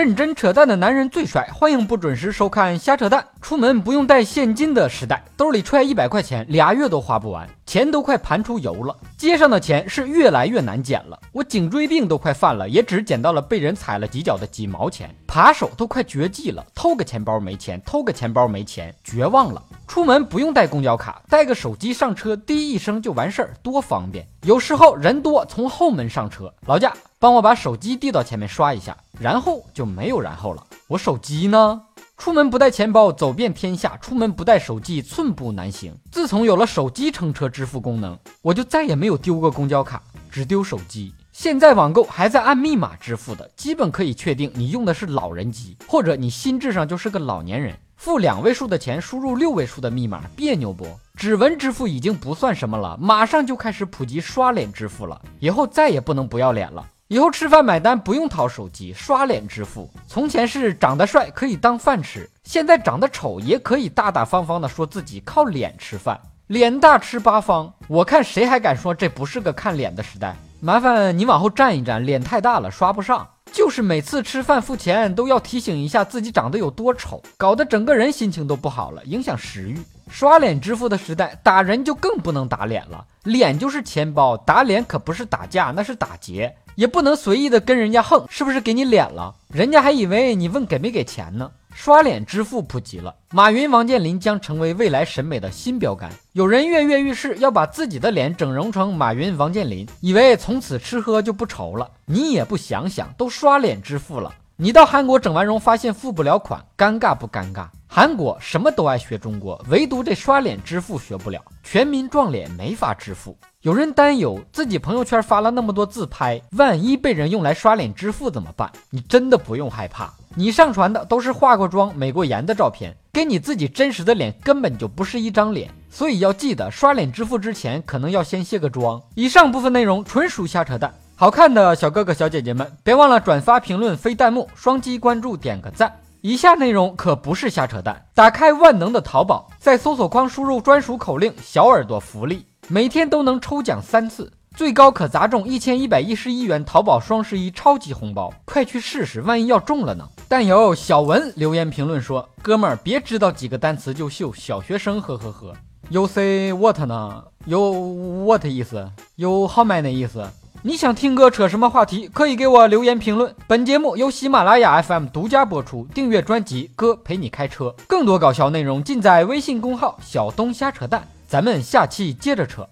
认真扯淡的男人最帅，欢迎不准时收看瞎扯淡。出门不用带现金的时代，兜里揣一百块钱，俩月都花不完，钱都快盘出油了。街上的钱是越来越难捡了，我颈椎病都快犯了，也只捡到了被人踩了几脚的几毛钱。扒手都快绝迹了，偷个钱包没钱，偷个钱包没钱，绝望了。出门不用带公交卡，带个手机上车，滴一声就完事儿，多方便。有时候人多，从后门上车，老贾帮我把手机递到前面刷一下。然后就没有然后了。我手机呢？出门不带钱包，走遍天下；出门不带手机，寸步难行。自从有了手机乘车支付功能，我就再也没有丢过公交卡，只丢手机。现在网购还在按密码支付的，基本可以确定你用的是老人机，或者你心智上就是个老年人。付两位数的钱，输入六位数的密码，别扭不？指纹支付已经不算什么了，马上就开始普及刷脸支付了，以后再也不能不要脸了。以后吃饭买单不用掏手机，刷脸支付。从前是长得帅可以当饭吃，现在长得丑也可以大大方方的说自己靠脸吃饭，脸大吃八方。我看谁还敢说这不是个看脸的时代？麻烦你往后站一站，脸太大了刷不上。就是每次吃饭付钱都要提醒一下自己长得有多丑，搞得整个人心情都不好了，影响食欲。刷脸支付的时代，打人就更不能打脸了，脸就是钱包，打脸可不是打架，那是打劫。也不能随意的跟人家横，是不是给你脸了？人家还以为你问给没给钱呢。刷脸支付普及了，马云、王健林将成为未来审美的新标杆。有人跃跃欲试，要把自己的脸整容成马云、王健林，以为从此吃喝就不愁了。你也不想想，都刷脸支付了，你到韩国整完容发现付不了款，尴尬不尴尬？韩国什么都爱学中国，唯独这刷脸支付学不了，全民撞脸没法支付。有人担忧自己朋友圈发了那么多自拍，万一被人用来刷脸支付怎么办？你真的不用害怕，你上传的都是化过妆、美过颜的照片，跟你自己真实的脸根本就不是一张脸。所以要记得，刷脸支付之前可能要先卸个妆。以上部分内容纯属瞎扯淡，好看的小哥哥小姐姐们，别忘了转发、评论、飞弹幕、双击关注、点个赞。以下内容可不是瞎扯淡，打开万能的淘宝，在搜索框输入专属口令“小耳朵福利”。每天都能抽奖三次，最高可砸中一千一百一十一元淘宝双十一超级红包，快去试试，万一要中了呢？但有小文留言评论说：“哥们儿，别知道几个单词就秀，小学生，呵呵呵。” You say what 呢？有 what 意思？有 how many 意思？你想听哥扯什么话题？可以给我留言评论。本节目由喜马拉雅 FM 独家播出，订阅专辑《哥陪你开车》，更多搞笑内容尽在微信公号“小东瞎扯淡”。咱们下期接着扯。